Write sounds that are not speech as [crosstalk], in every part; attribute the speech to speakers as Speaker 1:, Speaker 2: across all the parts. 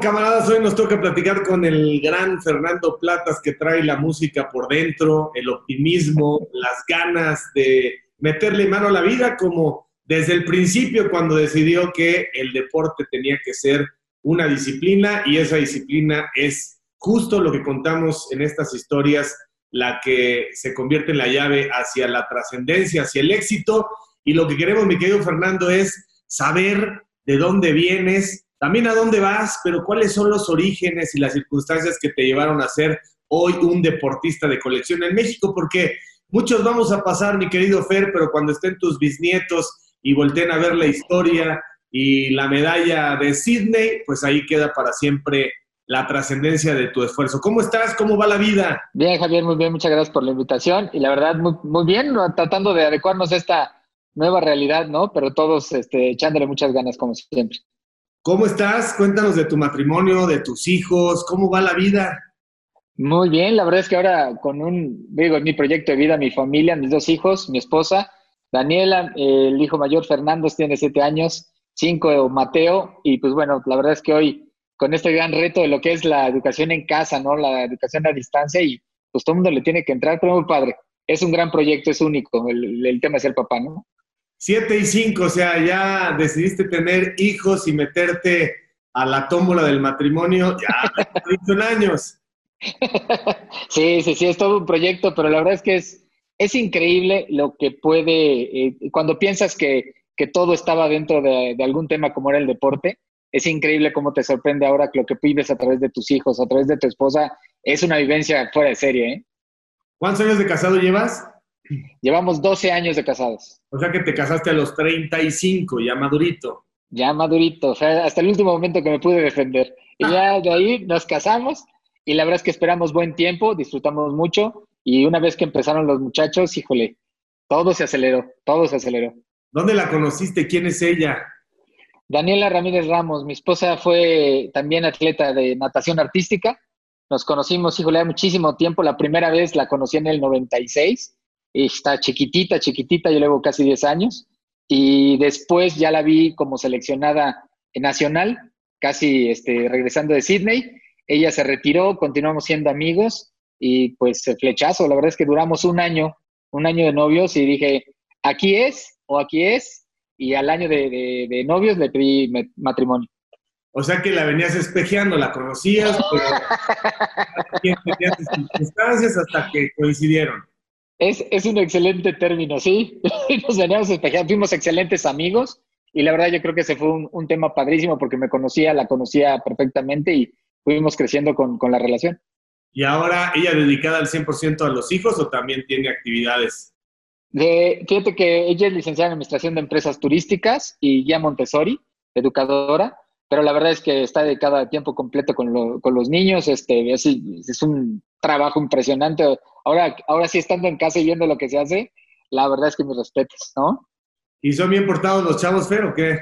Speaker 1: Camaradas, hoy nos toca platicar con el gran Fernando Platas que trae la música por dentro, el optimismo, [laughs] las ganas de meterle mano a la vida como desde el principio cuando decidió que el deporte tenía que ser una disciplina y esa disciplina es justo lo que contamos en estas historias, la que se convierte en la llave hacia la trascendencia, hacia el éxito. Y lo que queremos, mi querido Fernando, es saber de dónde vienes, también a dónde vas, pero cuáles son los orígenes y las circunstancias que te llevaron a ser hoy un deportista de colección en México, porque muchos vamos a pasar, mi querido Fer, pero cuando estén tus bisnietos y volteen a ver la historia y la medalla de Sydney, pues ahí queda para siempre la trascendencia de tu esfuerzo. ¿Cómo estás? ¿Cómo va la vida?
Speaker 2: Bien, Javier, muy bien, muchas gracias por la invitación y la verdad, muy, muy bien, tratando de adecuarnos a esta nueva realidad, ¿no? Pero todos este, echándole muchas ganas, como siempre.
Speaker 1: ¿Cómo estás? Cuéntanos de tu matrimonio, de tus hijos, ¿cómo va la vida?
Speaker 2: Muy bien, la verdad es que ahora con un, digo, mi proyecto de vida, mi familia, mis dos hijos, mi esposa, Daniela, el hijo mayor Fernando tiene siete años, cinco Mateo, y pues bueno, la verdad es que hoy con este gran reto de lo que es la educación en casa, ¿no? La educación a distancia y pues todo el mundo le tiene que entrar, pero muy padre. Es un gran proyecto, es único, el, el tema es el papá, ¿no?
Speaker 1: Siete y cinco, o sea, ya decidiste tener hijos y meterte a la tómbola del matrimonio ya [laughs] 21 años. [laughs]
Speaker 2: Sí, sí, sí, es todo un proyecto, pero la verdad es que es, es increíble lo que puede, eh, cuando piensas que, que, todo estaba dentro de, de, algún tema como era el deporte, es increíble cómo te sorprende ahora que lo que vives a través de tus hijos, a través de tu esposa, es una vivencia fuera de serie. ¿eh?
Speaker 1: ¿Cuántos años de casado llevas?
Speaker 2: Llevamos 12 años de casados.
Speaker 1: O sea que te casaste a los 35, ya madurito.
Speaker 2: Ya madurito, o sea, hasta el último momento que me pude defender. Y ya de ahí nos casamos y la verdad es que esperamos buen tiempo, disfrutamos mucho y una vez que empezaron los muchachos, híjole, todo se aceleró, todo se aceleró.
Speaker 1: ¿Dónde la conociste? ¿Quién es ella?
Speaker 2: Daniela Ramírez Ramos, mi esposa fue también atleta de natación artística. Nos conocimos, híjole, muchísimo tiempo. La primera vez la conocí en el 96 está chiquitita, chiquitita, yo llevo casi 10 años. Y después ya la vi como seleccionada nacional, casi este, regresando de Sydney. Ella se retiró, continuamos siendo amigos y pues flechazo. La verdad es que duramos un año, un año de novios y dije, aquí es o aquí es. Y al año de, de, de novios le pedí matrimonio.
Speaker 1: O sea que la venías espejeando, la conocías, pero [laughs] tenías circunstancias hasta que coincidieron.
Speaker 2: Es, es un excelente término, sí. [laughs] Nos veníamos fuimos excelentes amigos y la verdad yo creo que ese fue un, un, tema padrísimo porque me conocía, la conocía perfectamente y fuimos creciendo con, con la relación.
Speaker 1: ¿Y ahora ella dedicada al 100% a los hijos o también tiene actividades?
Speaker 2: De, fíjate que ella es licenciada en Administración de Empresas Turísticas y guía Montessori, educadora, pero la verdad es que está dedicada a tiempo completo con, lo, con los niños, este, es, es, un trabajo impresionante. Ahora, ahora sí, estando en casa y viendo lo que se hace, la verdad es que mis respetos, ¿no?
Speaker 1: ¿Y son bien portados los chavos, Fer, o qué?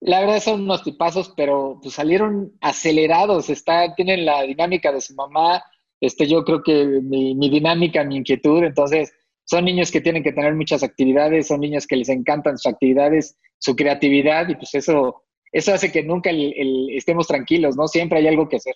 Speaker 2: La verdad son unos tipazos, pero pues salieron acelerados, está, tienen la dinámica de su mamá, este, yo creo que mi, mi dinámica, mi inquietud, entonces son niños que tienen que tener muchas actividades, son niños que les encantan sus actividades, su creatividad, y pues eso eso hace que nunca el, el, estemos tranquilos, ¿no? Siempre hay algo que hacer.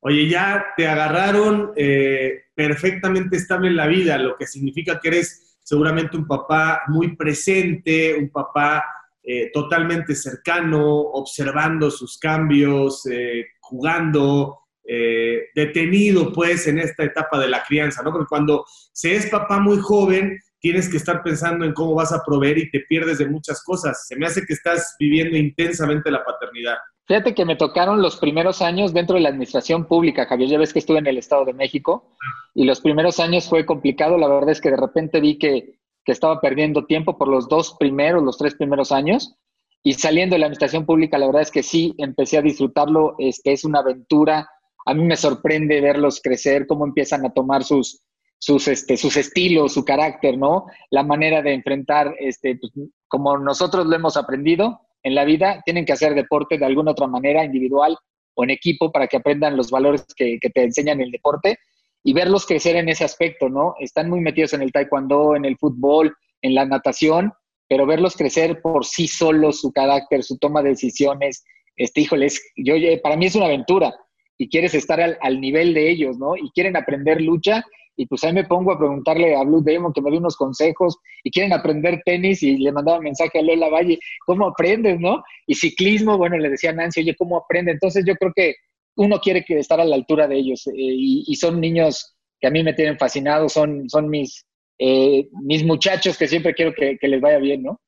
Speaker 1: Oye, ya te agarraron eh, perfectamente estable en la vida, lo que significa que eres seguramente un papá muy presente, un papá eh, totalmente cercano, observando sus cambios, eh, jugando, eh, detenido pues en esta etapa de la crianza, ¿no? Porque cuando se es papá muy joven, tienes que estar pensando en cómo vas a proveer y te pierdes de muchas cosas. Se me hace que estás viviendo intensamente la paternidad.
Speaker 2: Fíjate que me tocaron los primeros años dentro de la administración pública, Javier. Ya ves que estuve en el Estado de México y los primeros años fue complicado. La verdad es que de repente vi que, que estaba perdiendo tiempo por los dos primeros, los tres primeros años. Y saliendo de la administración pública, la verdad es que sí, empecé a disfrutarlo. Este, es una aventura. A mí me sorprende verlos crecer, cómo empiezan a tomar sus, sus, este, sus estilos, su carácter, ¿no? La manera de enfrentar, este, pues, como nosotros lo hemos aprendido en la vida, tienen que hacer deporte de alguna otra manera, individual o en equipo, para que aprendan los valores que, que te enseñan el deporte y verlos crecer en ese aspecto, ¿no? Están muy metidos en el taekwondo, en el fútbol, en la natación, pero verlos crecer por sí solos, su carácter, su toma de decisiones, este, híjoles, yo, para mí es una aventura y quieres estar al, al, nivel de ellos, ¿no? Y quieren aprender lucha y pues ahí me pongo a preguntarle a Blue Demon que me dé unos consejos y quieren aprender tenis y le mandaba mensaje a Lola Valle, ¿cómo aprendes, no? Y ciclismo, bueno, le decía a Nancy, oye, ¿cómo aprende? Entonces yo creo que uno quiere estar a la altura de ellos eh, y, son niños que a mí me tienen fascinado, son, son mis, eh, mis muchachos que siempre quiero que, que les vaya bien, ¿no?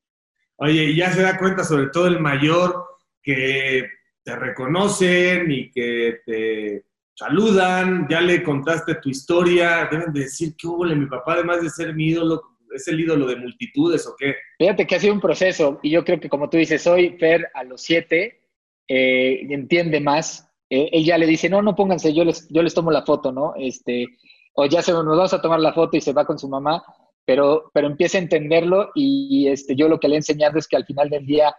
Speaker 1: Oye, y ya se da cuenta sobre todo el mayor que te reconocen y que te saludan, ya le contaste tu historia, deben de decir que hubo mi papá, además de ser mi ídolo, es el ídolo de multitudes o qué.
Speaker 2: Fíjate que ha sido un proceso y yo creo que como tú dices, hoy Fer a los siete eh, entiende más. Eh, él ya le dice, no, no pónganse, yo les, yo les tomo la foto, ¿no? Este, o ya se nos vamos a tomar la foto y se va con su mamá, pero, pero empieza a entenderlo y, este, yo lo que le he enseñado es que al final del día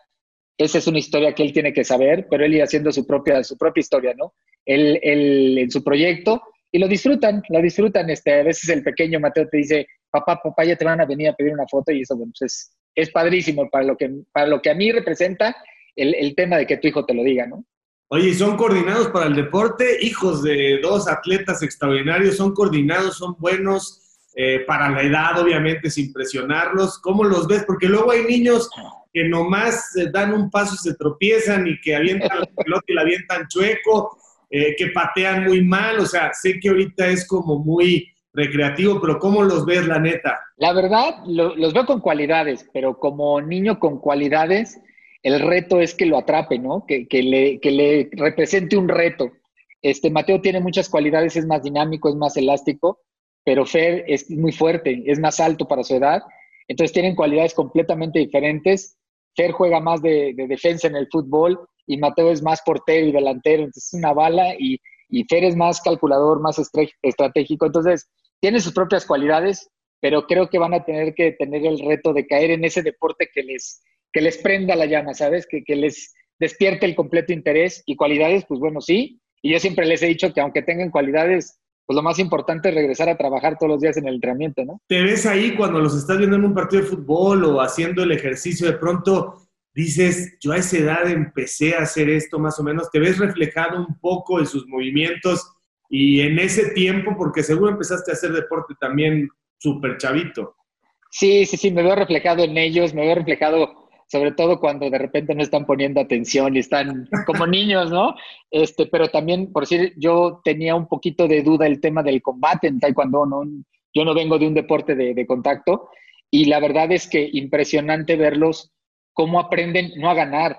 Speaker 2: esa es una historia que él tiene que saber, pero él irá haciendo su propia, su propia historia, ¿no? Él, en su proyecto y lo disfrutan, lo disfrutan. Este, a veces el pequeño Mateo te dice, papá, papá, ya te van a venir a pedir una foto y eso, bueno, pues es, es padrísimo para lo, que, para lo que a mí representa el, el tema de que tu hijo te lo diga, ¿no?
Speaker 1: Oye, son coordinados para el deporte, hijos de dos atletas extraordinarios, son coordinados, son buenos, eh, para la edad, obviamente, sin presionarlos. ¿Cómo los ves? Porque luego hay niños que nomás eh, dan un paso y se tropiezan y que avientan la [laughs] pelota y la avientan chueco eh, que patean muy mal, o sea, sé que ahorita es como muy recreativo, pero ¿cómo los ves, la neta?
Speaker 2: La verdad, los veo con cualidades, pero como niño con cualidades, el reto es que lo atrape, ¿no? Que, le, que le represente un reto. Este Mateo tiene muchas cualidades, es más dinámico, es más elástico, pero Fer es muy fuerte, es más alto para su edad, entonces tienen cualidades completamente diferentes. Fer juega más de, de defensa en el fútbol, y Mateo es más portero y delantero, entonces es una bala y, y Fer es más calculador, más estratégico, entonces tiene sus propias cualidades, pero creo que van a tener que tener el reto de caer en ese deporte que les, que les prenda la llama, ¿sabes? Que, que les despierte el completo interés y cualidades, pues bueno, sí, y yo siempre les he dicho que aunque tengan cualidades, pues lo más importante es regresar a trabajar todos los días en el entrenamiento, ¿no?
Speaker 1: Te ves ahí cuando los estás viendo en un partido de fútbol o haciendo el ejercicio, de pronto dices, yo a esa edad empecé a hacer esto más o menos, te ves reflejado un poco en sus movimientos y en ese tiempo, porque seguro empezaste a hacer deporte también súper chavito.
Speaker 2: Sí, sí, sí, me veo reflejado en ellos, me veo reflejado sobre todo cuando de repente no están poniendo atención y están como niños, ¿no? Este, pero también, por decir, yo tenía un poquito de duda el tema del combate en taekwondo, ¿no? Yo no vengo de un deporte de, de contacto y la verdad es que impresionante verlos cómo aprenden no a ganar,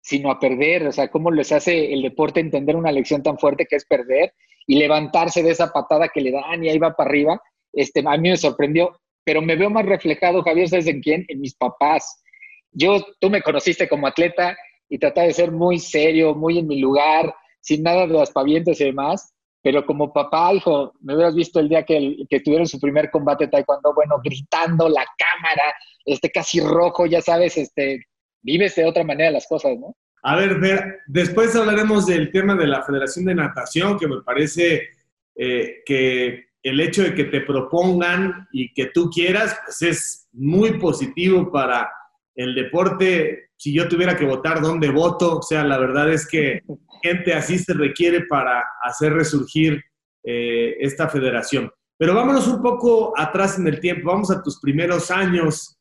Speaker 2: sino a perder, o sea, cómo les hace el deporte entender una lección tan fuerte que es perder y levantarse de esa patada que le dan y ahí va para arriba. Este, a mí me sorprendió, pero me veo más reflejado, Javier, ¿sabes en quién? En mis papás. Yo, tú me conociste como atleta y trataba de ser muy serio, muy en mi lugar, sin nada de aspavientos y demás, pero como papá, hijo, me hubieras visto el día que, que tuvieron su primer combate taekwondo, bueno, gritando la cámara, este casi rojo, ya sabes, este, vives de otra manera las cosas, ¿no?
Speaker 1: A ver, después hablaremos del tema de la Federación de Natación, que me parece eh, que el hecho de que te propongan y que tú quieras, pues es muy positivo para el deporte. Si yo tuviera que votar, ¿dónde voto? O sea, la verdad es que gente así se requiere para hacer resurgir eh, esta federación. Pero vámonos un poco atrás en el tiempo, vamos a tus primeros años.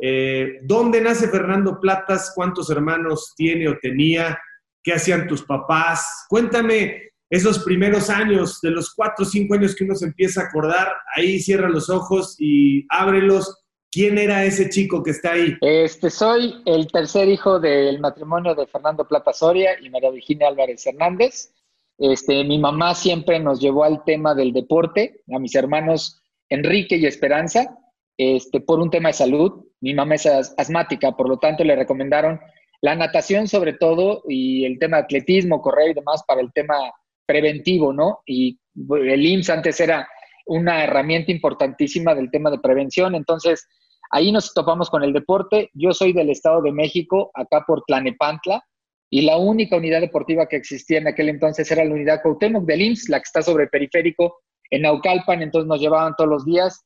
Speaker 1: Eh, ¿Dónde nace Fernando Platas? ¿Cuántos hermanos tiene o tenía? ¿Qué hacían tus papás? Cuéntame esos primeros años, de los cuatro o cinco años que uno se empieza a acordar, ahí cierra los ojos y ábrelos. ¿Quién era ese chico que está ahí?
Speaker 2: Este, soy el tercer hijo del matrimonio de Fernando Plata Soria y María Virginia Álvarez Hernández. Este, mi mamá siempre nos llevó al tema del deporte, a mis hermanos Enrique y Esperanza, este, por un tema de salud. Mi mamá es asmática, por lo tanto le recomendaron la natación sobre todo y el tema atletismo, correr y demás para el tema preventivo, ¿no? Y el IMSS antes era una herramienta importantísima del tema de prevención, entonces Ahí nos topamos con el deporte. Yo soy del Estado de México, acá por Tlanepantla, y la única unidad deportiva que existía en aquel entonces era la unidad Cuauhtémoc del IMSS, la que está sobre el periférico en Naucalpan, entonces nos llevaban todos los días.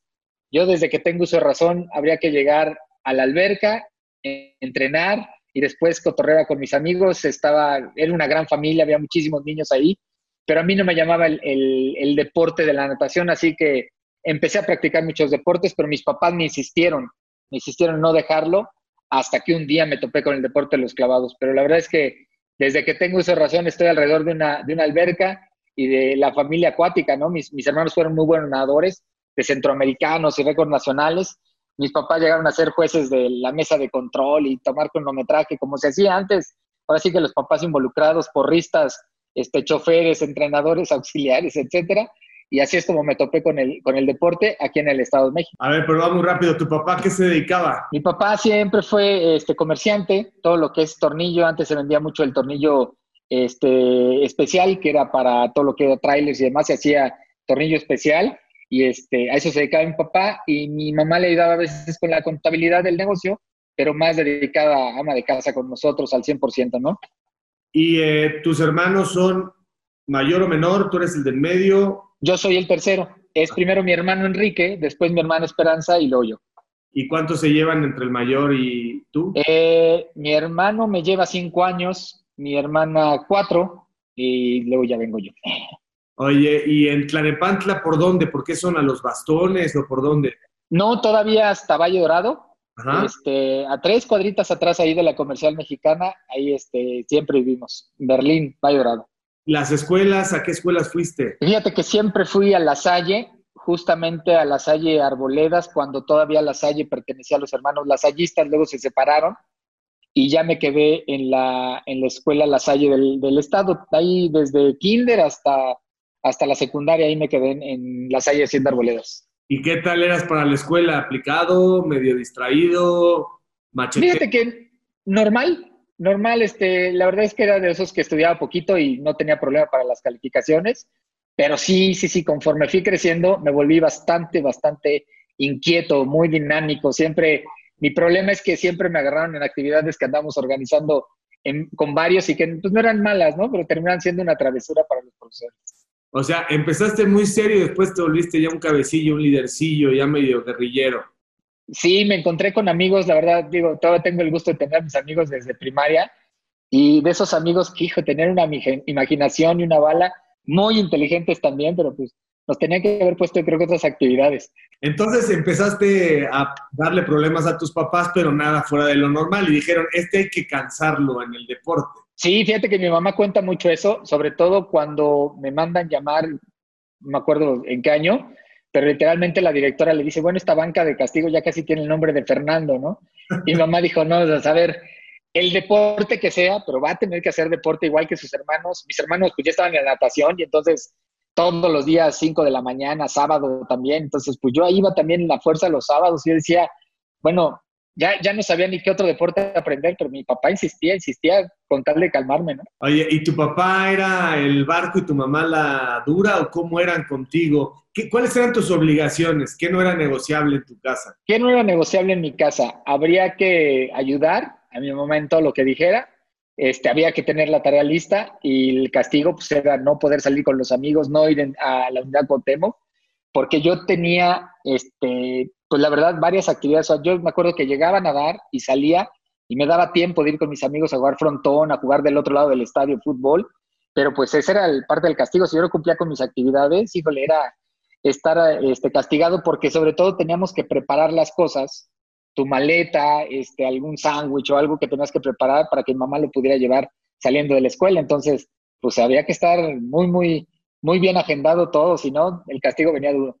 Speaker 2: Yo desde que tengo uso razón habría que llegar a la alberca, entrenar, y después cotorreaba con mis amigos, estaba, era una gran familia, había muchísimos niños ahí, pero a mí no me llamaba el, el, deporte de la natación, así que empecé a practicar muchos deportes, pero mis papás me insistieron, me insistieron no dejarlo, hasta que un día me topé con el deporte de los clavados. Pero la verdad es que desde que tengo esa razón estoy alrededor de una, de una alberca y de la familia acuática, ¿no? Mis, mis hermanos fueron muy buenos nadadores, de centroamericanos y récords nacionales. Mis papás llegaron a ser jueces de la mesa de control y tomar cronometraje, como se hacía antes. Ahora sí que los papás involucrados, porristas, este, choferes, entrenadores, [laughs] auxiliares, etcétera. Y así es como me topé con el, con el deporte aquí en el Estado de México.
Speaker 1: A ver, pero va muy rápido. ¿Tu papá qué se dedicaba?
Speaker 2: Mi papá siempre fue este, comerciante, todo lo que es tornillo. Antes se vendía mucho el tornillo este, especial, que era para todo lo que era trailers y demás, se hacía tornillo especial y este, a eso se dedicaba mi papá y mi mamá le ayudaba a veces con la contabilidad del negocio, pero más dedicada a ama de casa con nosotros al 100%, ¿no?
Speaker 1: ¿Y eh, tus hermanos son mayor o menor? ¿Tú eres el del medio?
Speaker 2: Yo soy el tercero. Es primero mi hermano Enrique, después mi hermana Esperanza y luego yo.
Speaker 1: ¿Y cuántos se llevan entre el mayor y tú?
Speaker 2: Eh, mi hermano me lleva cinco años, mi hermana cuatro y luego ya vengo yo.
Speaker 1: Oye, ¿y en Tlanepantla por dónde? ¿Por qué son a los bastones o por dónde?
Speaker 2: No, todavía hasta Valle Dorado. Este, a tres cuadritas atrás ahí de la comercial mexicana, ahí este, siempre vivimos. Berlín, Valle Dorado.
Speaker 1: ¿Las escuelas? ¿A qué escuelas fuiste?
Speaker 2: Fíjate que siempre fui a La Salle, justamente a La Salle Arboledas, cuando todavía La Salle pertenecía a los hermanos lasallistas, luego se separaron y ya me quedé en la, en la escuela La Salle del, del estado, ahí desde kinder hasta hasta la secundaria ahí me quedé en, la Salle haciendo arboledas.
Speaker 1: ¿Y qué tal eras para la escuela? ¿Aplicado? ¿Medio distraído?
Speaker 2: ¿Machete? Fíjate que normal, normal. Este, la verdad es que era de esos que estudiaba poquito y no tenía problema para las calificaciones. Pero sí, sí, sí, conforme fui creciendo, me volví bastante, bastante inquieto, muy dinámico. Siempre, mi problema es que siempre me agarraron en actividades que andamos organizando con varios y que pues, no eran malas, ¿no? Pero terminan siendo una travesura para los profesores.
Speaker 1: O sea, empezaste muy serio y después te volviste ya un cabecillo, un lidercillo, ya medio guerrillero.
Speaker 2: Sí, me encontré con amigos, la verdad, digo, todavía tengo el gusto de tener a mis amigos desde primaria y de esos amigos que, hijo, tener una imaginación y una bala, muy inteligentes también, pero pues nos tenían que haber puesto, creo que otras actividades.
Speaker 1: Entonces empezaste a darle problemas a tus papás, pero nada fuera de lo normal y dijeron, este hay que cansarlo en el deporte.
Speaker 2: Sí, fíjate que mi mamá cuenta mucho eso, sobre todo cuando me mandan llamar, no me acuerdo en qué año, pero literalmente la directora le dice, bueno, esta banca de castigo ya casi tiene el nombre de Fernando, ¿no? Y mi mamá dijo, no, a saber, el deporte que sea, pero va a tener que hacer deporte igual que sus hermanos. Mis hermanos pues ya estaban en la natación y entonces todos los días, 5 de la mañana, sábado también. Entonces, pues yo iba también en la fuerza los sábados y yo decía, bueno, ya, ya no sabía ni qué otro deporte aprender, pero mi papá insistía, insistía con tal de calmarme, ¿no?
Speaker 1: Oye, ¿y tu papá era el barco y tu mamá la dura o cómo eran contigo? ¿Qué, ¿Cuáles eran tus obligaciones? ¿Qué no era negociable en tu casa?
Speaker 2: ¿Qué no era negociable en mi casa? Habría que ayudar a mi mamá en todo lo que dijera, este, había que tener la tarea lista y el castigo pues, era no poder salir con los amigos, no ir a la unidad Cotemo, porque yo tenía este, pues la verdad, varias actividades. yo me acuerdo que llegaba a nadar y salía y me daba tiempo de ir con mis amigos a jugar frontón, a jugar del otro lado del estadio fútbol, pero pues ese era el parte del castigo. Si yo no cumplía con mis actividades, híjole, era estar este, castigado porque sobre todo teníamos que preparar las cosas, tu maleta, este, algún sándwich o algo que tenías que preparar para que mi mamá lo pudiera llevar saliendo de la escuela. Entonces, pues había que estar muy, muy, muy bien agendado todo, si no, el castigo venía duro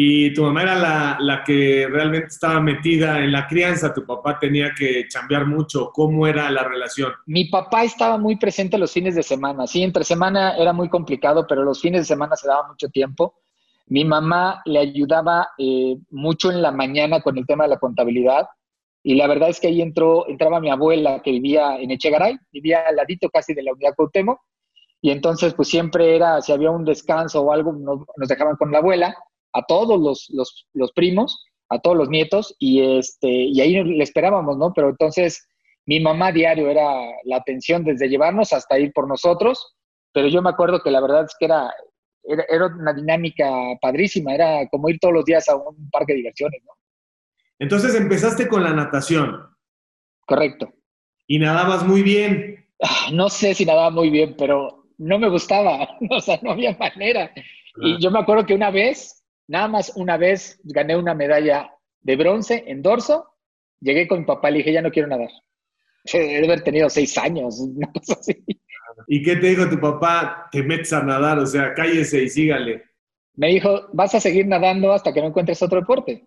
Speaker 1: y tu mamá era la, la, que realmente estaba metida en la crianza, tu papá tenía que cambiar mucho, ¿cómo era la relación?
Speaker 2: Mi papá estaba muy presente los fines de semana, sí, entre semana era muy complicado, pero los fines de semana se daba mucho tiempo. Mi mamá le ayudaba eh, mucho en la mañana con el tema de la contabilidad y la verdad es que ahí entró, entraba mi abuela que vivía en Echegaray, vivía al ladito casi de la unidad Cuauhtémoc y entonces pues siempre era, si había un descanso o algo, nos dejaban con la abuela a todos los, los, primos, a todos los nietos, y, este, y ahí le esperábamos, ¿no? Pero entonces mi mamá diario era la atención desde llevarnos hasta ir por nosotros, pero yo me acuerdo que la verdad es que era, era, era, una dinámica padrísima, era como ir todos los días a un parque de diversiones, ¿no?
Speaker 1: Entonces empezaste con la natación.
Speaker 2: Correcto.
Speaker 1: Y nadabas muy bien.
Speaker 2: Ah, no sé si nadaba muy bien, pero no me gustaba, [laughs] o sea, no había manera. Y yo me acuerdo que una vez, nada más una vez, gané una medalla de bronce en dorso, llegué con mi papá y le dije, ya no quiero nadar. [laughs] Debe haber tenido seis años, [laughs] una cosa así.
Speaker 1: ¿Y qué te dijo tu papá? Te metes a nadar, o sea, cállese y sígale.
Speaker 2: Me dijo, vas a seguir nadando hasta que no encuentres otro deporte.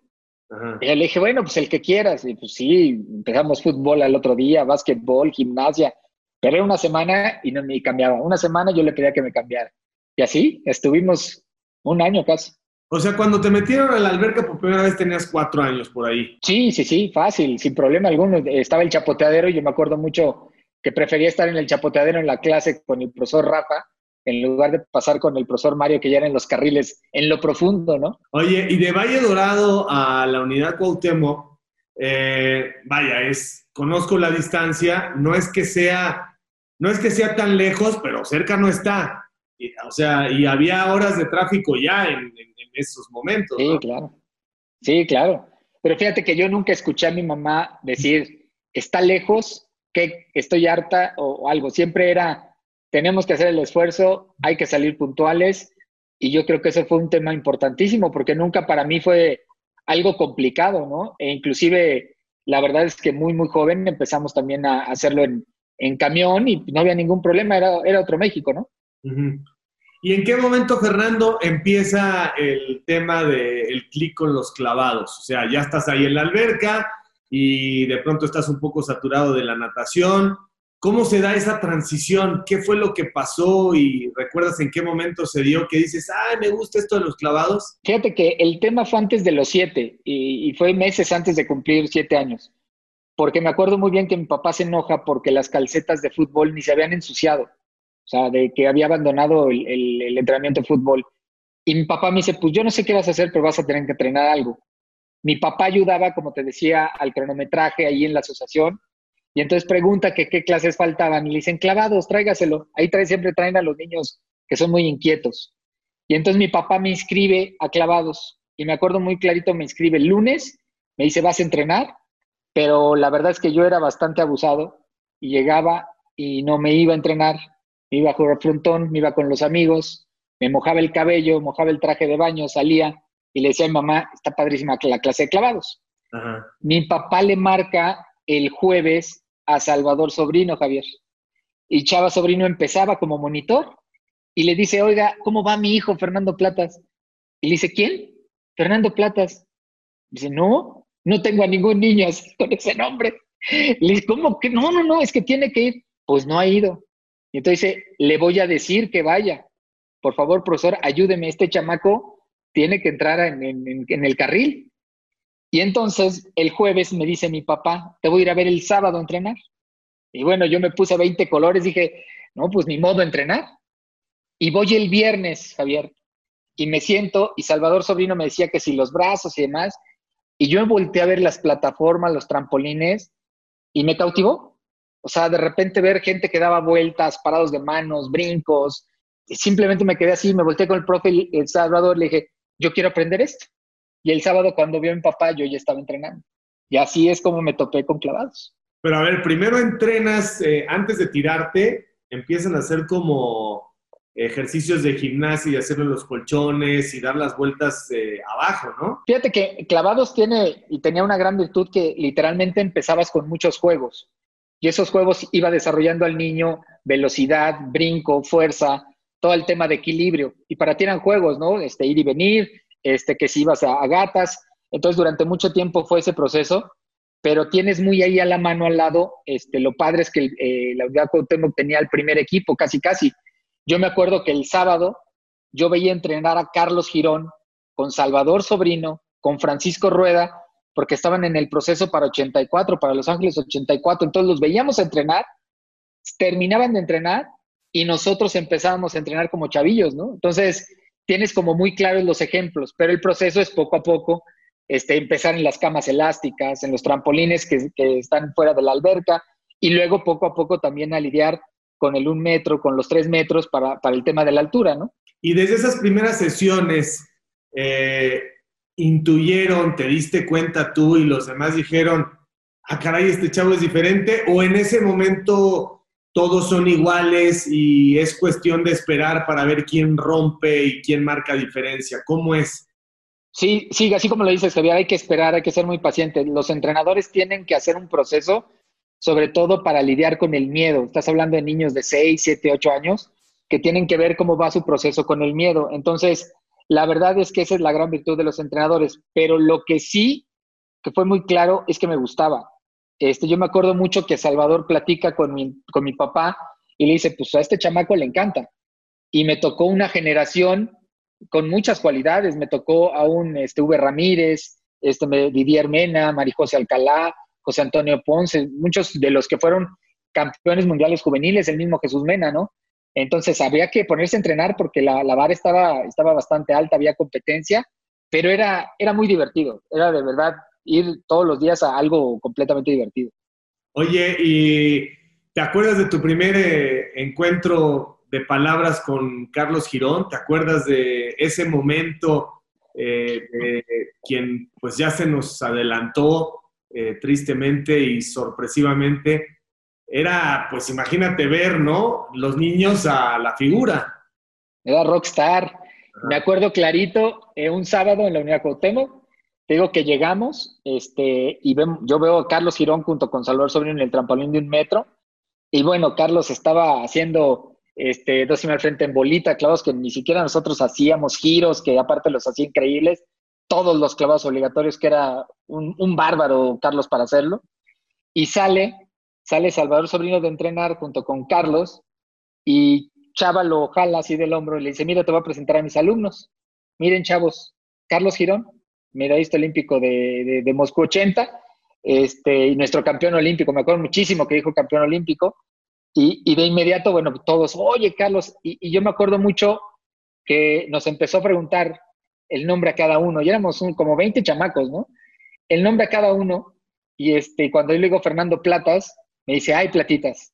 Speaker 2: Y le dije, bueno, pues el que quieras. Y pues sí, empezamos fútbol al otro día, básquetbol, gimnasia. Pero era una semana y no me cambiaba. Una semana yo le pedía que me cambiara. Y así estuvimos un año casi.
Speaker 1: O sea, cuando te metieron a la alberca por primera vez tenías cuatro años por ahí.
Speaker 2: Sí, sí, sí, fácil, sin problema alguno. Estaba el chapoteadero y yo me acuerdo mucho que prefería estar en el chapoteadero en la clase con el profesor Rafa en lugar de pasar con el profesor Mario que ya era en los carriles en lo profundo, ¿no?
Speaker 1: Oye, y de Valle Dorado a la unidad Cuauhtémoc, eh, vaya, es, conozco la distancia, no es que sea, no es que sea tan lejos, pero cerca no está. o sea, y había horas de tráfico ya en, esos momentos.
Speaker 2: Sí, claro. Sí, claro. Pero fíjate que yo nunca escuché a mi mamá decir, está lejos, que estoy harta o algo. Siempre era, tenemos que hacer el esfuerzo, hay que salir puntuales y yo creo que ese fue un tema importantísimo porque nunca para mí fue algo complicado, ¿no? E inclusive la verdad es que muy, muy joven empezamos también a hacerlo en, camión y no había ningún problema, era, era otro México, ¿no?
Speaker 1: ¿Y en qué momento, Fernando, empieza el tema del clic con los clavados? O sea, ya estás ahí en la alberca y de pronto estás un poco saturado de la natación ¿Cómo se da esa transición? ¿Qué fue lo que pasó y recuerdas en qué momento se dio que dices, ah, me gusta esto de los clavados?
Speaker 2: Fíjate que el tema fue antes de los siete y, fue meses antes de cumplir siete años. Porque me acuerdo muy bien que mi papá se enoja porque las calcetas de fútbol ni se habían ensuciado. O sea, de que había abandonado el, el entrenamiento de fútbol. Y mi papá me dice, pues yo no sé qué vas a hacer, pero vas a tener que entrenar algo. Mi papá ayudaba, como te decía, al cronometraje ahí en la asociación y entonces pregunta que qué clases faltaban y le dicen, clavados, tráigaselo. Ahí trae, siempre traen a los niños que son muy inquietos. Y entonces mi papá me inscribe a clavados. Y me acuerdo muy clarito, me inscribe lunes, me dice, vas a entrenar. Pero la verdad es que yo era bastante abusado y llegaba y no me iba a entrenar. Me iba a jugar frontón, me iba con los amigos, me mojaba el cabello, mojaba el traje de baño, salía y le decía a mi mamá, está padrísima la clase de clavados. Mi papá le marca el jueves a Salvador Sobrino, Javier. Y Chava Sobrino empezaba como monitor y le dice, oiga, ¿cómo va mi hijo Fernando Platas? Y le dice, ¿quién? Fernando Platas. Dice, no, no tengo a ningún niño con ese nombre. Le dice, ¿cómo que? No, no, no, es que tiene que ir. Pues no ha ido. Y entonces le voy a decir que vaya. Por favor, profesor, ayúdeme. Este chamaco tiene que entrar en, en el carril. Y entonces el jueves me dice mi papá, te voy a ir a ver el sábado a entrenar. Y bueno, yo me puse 20 colores, dije, no, pues ni modo entrenar. Y voy el viernes, Javier, y me siento, y Salvador Sobrino me decía que si los brazos y demás, y yo me volteé a ver las plataformas, los trampolines, y me cautivó. O sea, de repente ver gente que daba vueltas, parados de manos, brincos, y simplemente me quedé así, me volteé con el profe el Salvador, le dije, yo quiero aprender esto. Y el sábado cuando vio a mi papá, yo ya estaba entrenando. Y así es como me topé con clavados.
Speaker 1: Pero a ver, primero entrenas, eh, antes de tirarte, empiezan a hacer como ejercicios de gimnasia y hacerle los colchones y dar las vueltas eh, abajo, ¿no?
Speaker 2: Fíjate que clavados tiene y tenía una gran virtud que literalmente empezabas con muchos juegos. Y esos juegos iba desarrollando al niño velocidad, brinco, fuerza, todo el tema de equilibrio. Y para ti eran juegos, ¿no? Este, ir y venir, este, que si ibas a, gatas. Entonces, durante mucho tiempo fue ese proceso, pero tienes muy ahí a la mano al lado, este, lo padre es que eh, la Unidad tenía el primer equipo, casi casi. Yo me acuerdo que el sábado yo veía entrenar a Carlos Girón con Salvador Sobrino, con Francisco Rueda, porque estaban en el proceso para 84, para Los Ángeles 84. Entonces los veíamos entrenar, terminaban de entrenar y nosotros empezábamos a entrenar como chavillos, ¿no? Entonces, tienes como muy claros los ejemplos, pero el proceso es poco a poco este, empezar en las camas elásticas, en los trampolines que, están fuera de la alberca y luego poco a poco también a lidiar con el un metro, con los tres metros para, el tema de la altura, ¿no?
Speaker 1: Y desde esas primeras sesiones, eh, intuyeron, te diste cuenta tú y los demás dijeron, ah, caray, este chavo es diferente? ¿O en ese momento todos son iguales y es cuestión de esperar para ver quién rompe y quién marca diferencia? ¿Cómo es?
Speaker 2: Sí, sí, así como lo dices, Javier, hay que esperar, hay que ser muy pacientes. Los entrenadores tienen que hacer un proceso, sobre todo para lidiar con el miedo. Estás hablando de niños de 6, 7, 8 años que tienen que ver cómo va su proceso con el miedo. Entonces, la verdad es que esa es la gran virtud de los entrenadores, pero lo que sí, que fue muy claro, es que me gustaba. Este, yo me acuerdo mucho que Salvador platica con mi, con mi papá y le dice, pues a este chamaco le encanta. Y me tocó una generación con muchas cualidades. Me tocó a un este, V. Ramírez, este, Didier Mena, Marijose Alcalá, José Antonio Ponce, muchos de los que fueron campeones mundiales juveniles, el mismo Jesús Mena, ¿no? Entonces había que ponerse a entrenar porque la, la vara estaba, estaba bastante alta, había competencia, pero era, era muy divertido, era de verdad ir todos los días a algo completamente divertido.
Speaker 1: Oye, ¿y te acuerdas de tu primer eh, encuentro de palabras con Carlos Girón? ¿Te acuerdas de ese momento eh, de quien pues ya se nos adelantó eh, tristemente y sorpresivamente era, pues imagínate ver, ¿no? Los niños a la figura.
Speaker 2: Era rockstar. Me acuerdo clarito, eh, un sábado en la Unidad Cuauhtémoc, te digo que llegamos, este, y yo veo a Carlos Girón junto con Salvador Sobrino en el trampolín de un metro, y bueno, Carlos estaba haciendo este, dos y al frente en bolita, clavos que ni siquiera nosotros hacíamos, giros que aparte los hacía increíbles, todos los clavados obligatorios, que era un, bárbaro Carlos para hacerlo, y sale sale Salvador Sobrino de entrenar junto con Carlos y Chava lo jala así del hombro y le dice, mira, te voy a presentar a mis alumnos. Miren, chavos, Carlos Girón, medallista olímpico de, de, Moscú 80, este, y nuestro campeón olímpico, me acuerdo muchísimo que dijo campeón olímpico, y, de inmediato, bueno, todos, oye, Carlos, y, yo me acuerdo mucho que nos empezó a preguntar el nombre a cada uno, y éramos un, como 20 chamacos, ¿no? El nombre a cada uno, y este, cuando yo le digo Fernando Platas, me dice, hay platitas.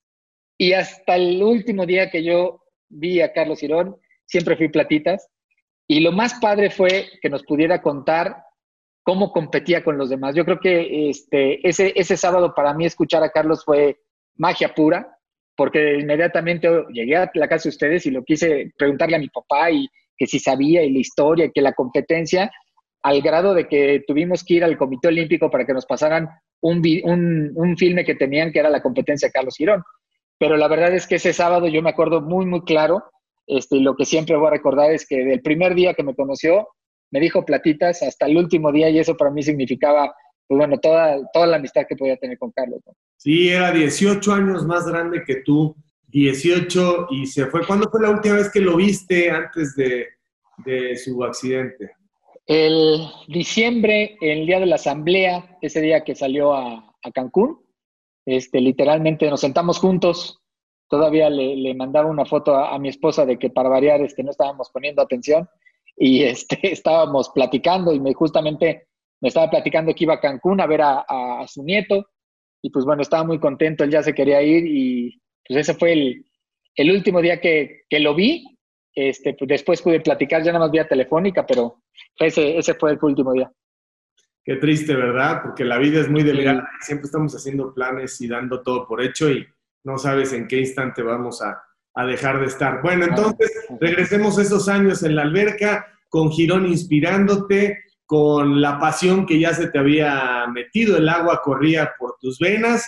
Speaker 2: Y hasta el último día que yo vi a Carlos Girón, siempre fui platitas. Y lo más padre fue que nos pudiera contar cómo competía con los demás. Yo creo que este, ese, ese sábado para mí escuchar a Carlos fue magia pura, porque inmediatamente llegué a la casa de ustedes y lo quise preguntarle a mi papá y que si sabía y la historia y que la competencia, al grado de que tuvimos que ir al Comité Olímpico para que nos pasaran un, un, un, filme que tenían que era la competencia de Carlos Girón. Pero la verdad es que ese sábado yo me acuerdo muy, muy claro, este, lo que siempre voy a recordar es que del primer día que me conoció, me dijo platitas hasta el último día y eso para mí significaba, pues bueno, toda, toda la amistad que podía tener con Carlos.
Speaker 1: Sí, era 18 años más grande que tú, 18 y se fue. ¿Cuándo fue la última vez que lo viste antes de, de su accidente?
Speaker 2: El diciembre, el día de la asamblea, ese día que salió a, Cancún, este, literalmente nos sentamos juntos. Todavía le, mandaba una foto a, mi esposa de que para variar este, no estábamos poniendo atención y este, [laughs] estábamos platicando y me, justamente me estaba platicando que iba a Cancún a ver a, su nieto y pues bueno, estaba muy contento, él ya se quería ir y pues ese fue el, el último día que, que lo vi este, pues después pude platicar ya nada más vía telefónica, pero ese, ese fue el último día.
Speaker 1: Qué triste, ¿verdad? Porque la vida es muy delgada y siempre estamos haciendo planes y dando todo por hecho y no sabes en qué instante vamos a, a dejar de estar. Bueno, entonces regresemos esos años en la alberca con Girón inspirándote, con la pasión que ya se te había metido, el agua corría por tus venas